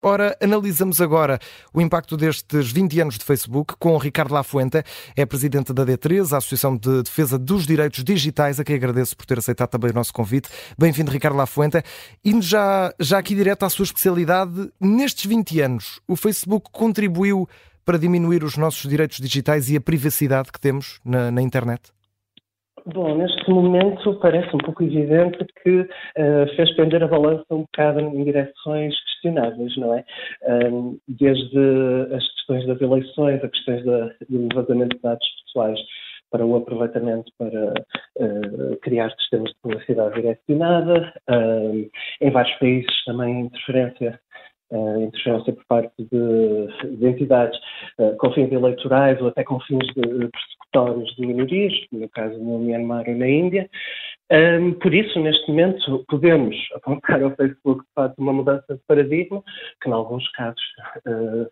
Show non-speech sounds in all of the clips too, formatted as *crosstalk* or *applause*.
Ora, analisamos agora o impacto destes 20 anos de Facebook com o Ricardo Lafuente, é presidente da D3, a Associação de Defesa dos Direitos Digitais, a quem agradeço por ter aceitado também o nosso convite. Bem-vindo, Ricardo Lafuente. Indo já, já aqui direto à sua especialidade, nestes 20 anos, o Facebook contribuiu para diminuir os nossos direitos digitais e a privacidade que temos na, na internet? Bom, neste momento parece um pouco evidente que uh, fez pender a balança um bocado em direções questionáveis, não é? Um, desde as questões das eleições, a questões da, do levantamento de dados pessoais para o aproveitamento para uh, criar sistemas de publicidade direcionada, em vários países também interferência uh, interferência por parte de, de entidades uh, com fins eleitorais ou até com fins de, persecutórios de minorias, no caso no Myanmar e na Índia. Um, por isso, neste momento, podemos *laughs* apontar ao Facebook, de facto, uma mudança de paradigma, que, em alguns casos, uh,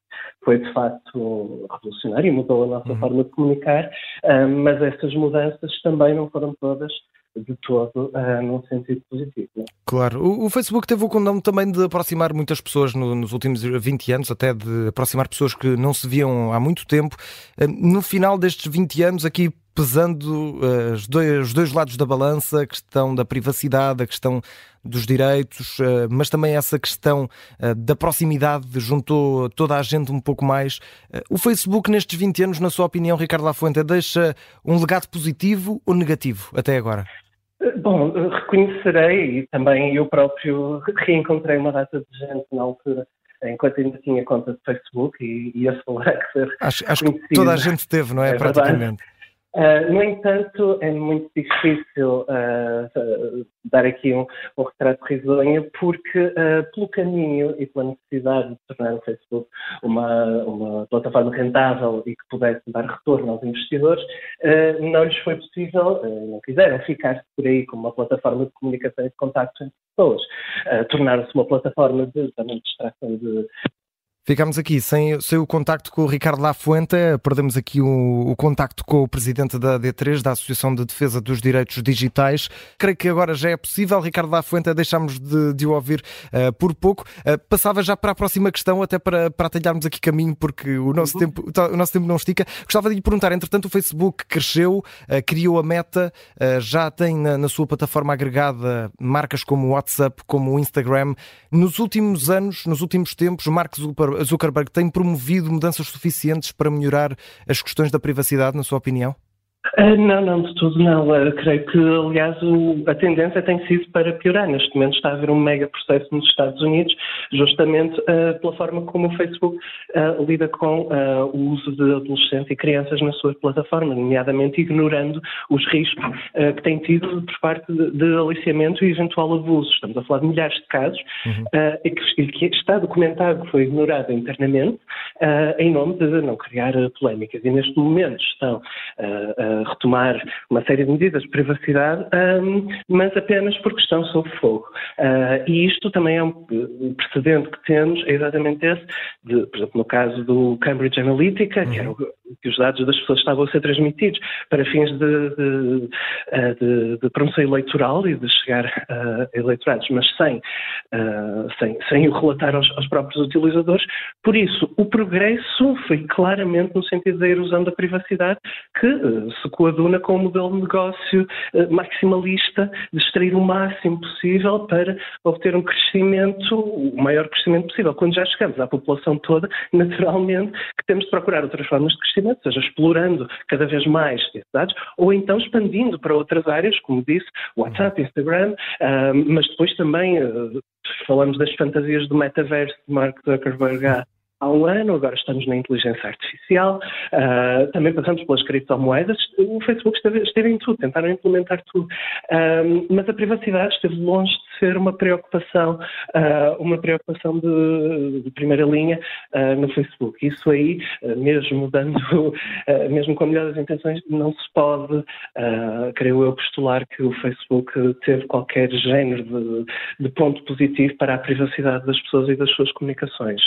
foi, de facto, revolucionária e mudou a nossa uhum. forma de comunicar, um, mas essas mudanças também não foram todas de todo uh, num sentido positivo. Né? Claro. O, o, Facebook teve o condão também de aproximar muitas pessoas no, nos últimos 20 anos, até de aproximar pessoas que não se viam há muito tempo. Uh, no final destes 20 anos, aqui pesando uh, os, dois, os, dois, lados da balança, a questão da privacidade, a questão dos direitos, uh, mas também essa questão uh, da proximidade juntou toda a gente um pouco mais. o Facebook, nestes 20 anos, na sua opinião, Ricardo Lafuente, deixa um legado positivo ou negativo até agora? Bom, reconhecerei e também eu próprio reencontrei uma data de gente na altura enquanto ainda tinha conta de Facebook e, e esse *laughs* ser acho, acho que toda a gente teve, não é? é praticamente. Verdade. Uh, no entanto, é muito difícil uh, dar aqui um, um retrato risonho, porque uh, pelo caminho e pela necessidade de tornar o Facebook uma, uma plataforma rentável e que pudesse dar retorno aos investidores, não lhes foi possível, não quiseram ficar por aí como uma plataforma de comunicação e de contacto entre pessoas. Tornaram-se uma plataforma de, de extração de Ficámos aqui sem, sem o contacto com o Ricardo Lafuente, perdemos aqui o, o, contacto com o presidente da D3, da Associação de Defesa dos Direitos Digitais. Creio que agora já é possível. Ricardo Lafuente, deixámos de, de o ouvir uh, por pouco. Uh, passava já para a próxima questão, até para, para atalharmos aqui caminho, porque o nosso, uhum. tempo, o nosso tempo não estica. Gostava de lhe perguntar, entretanto, o Facebook cresceu, uh, criou a meta, já tem na, na, sua plataforma agregada marcas como o WhatsApp, como o Instagram. Nos últimos anos, nos últimos tempos, Mark Zuckerberg Zuckerberg tem promovido mudanças suficientes para melhorar as questões da privacidade, na sua opinião? Uh, não, não, de tudo não. Uh, creio que, aliás, o, a tendência tem sido para piorar. Neste momento está a haver um mega processo nos Estados Unidos, justamente uh, pela forma como o Facebook lida com o uso de adolescentes e crianças na sua plataforma, nomeadamente ignorando os riscos que tem tido por parte de, de, aliciamento e eventual abuso. Estamos a falar de milhares de casos uhum. e, que, e, que, está documentado que foi ignorado internamente em nome de não criar polémicas. E neste momento estão retomar uma série de medidas de privacidade, um, mas apenas porque estão sob fogo. Uh, e isto também é um precedente que temos, é exatamente esse, de, por exemplo, no caso do Cambridge Analytica, uhum. que, era o, que os dados das pessoas estavam a ser transmitidos para fins de, de, ah, de, de promoção eleitoral e de chegar a eleitorados, mas sem, uh, sem, sem o relatar aos, aos próprios utilizadores. Por isso, o progresso foi claramente no sentido da erosão da privacidade que uh, se coaduna com um modelo de negócio maximalista de extrair o máximo possível para obter um crescimento, o maior crescimento possível. Quando já chegamos à população toda, naturalmente que temos de procurar outras formas de crescimento, seja explorando cada vez mais esses dados ou então expandindo para outras áreas, como disse, WhatsApp, Instagram, uh, mas depois também uh, falamos das fantasias do metaverso de Mark Zuckerberg há um ano, agora estamos na inteligência artificial, uh, também passamos pelas criptomoedas. O Facebook esteve, esteve em tudo, tentaram implementar tudo. Uh, mas a privacidade esteve longe de ser uma preocupação, uh, uma preocupação de, de primeira linha no Facebook. Isso aí, mesmo dando, mesmo com a melhor das intenções, não se pode, creio eu, postular que o Facebook teve qualquer género de, de ponto positivo para a privacidade das pessoas e das suas comunicações.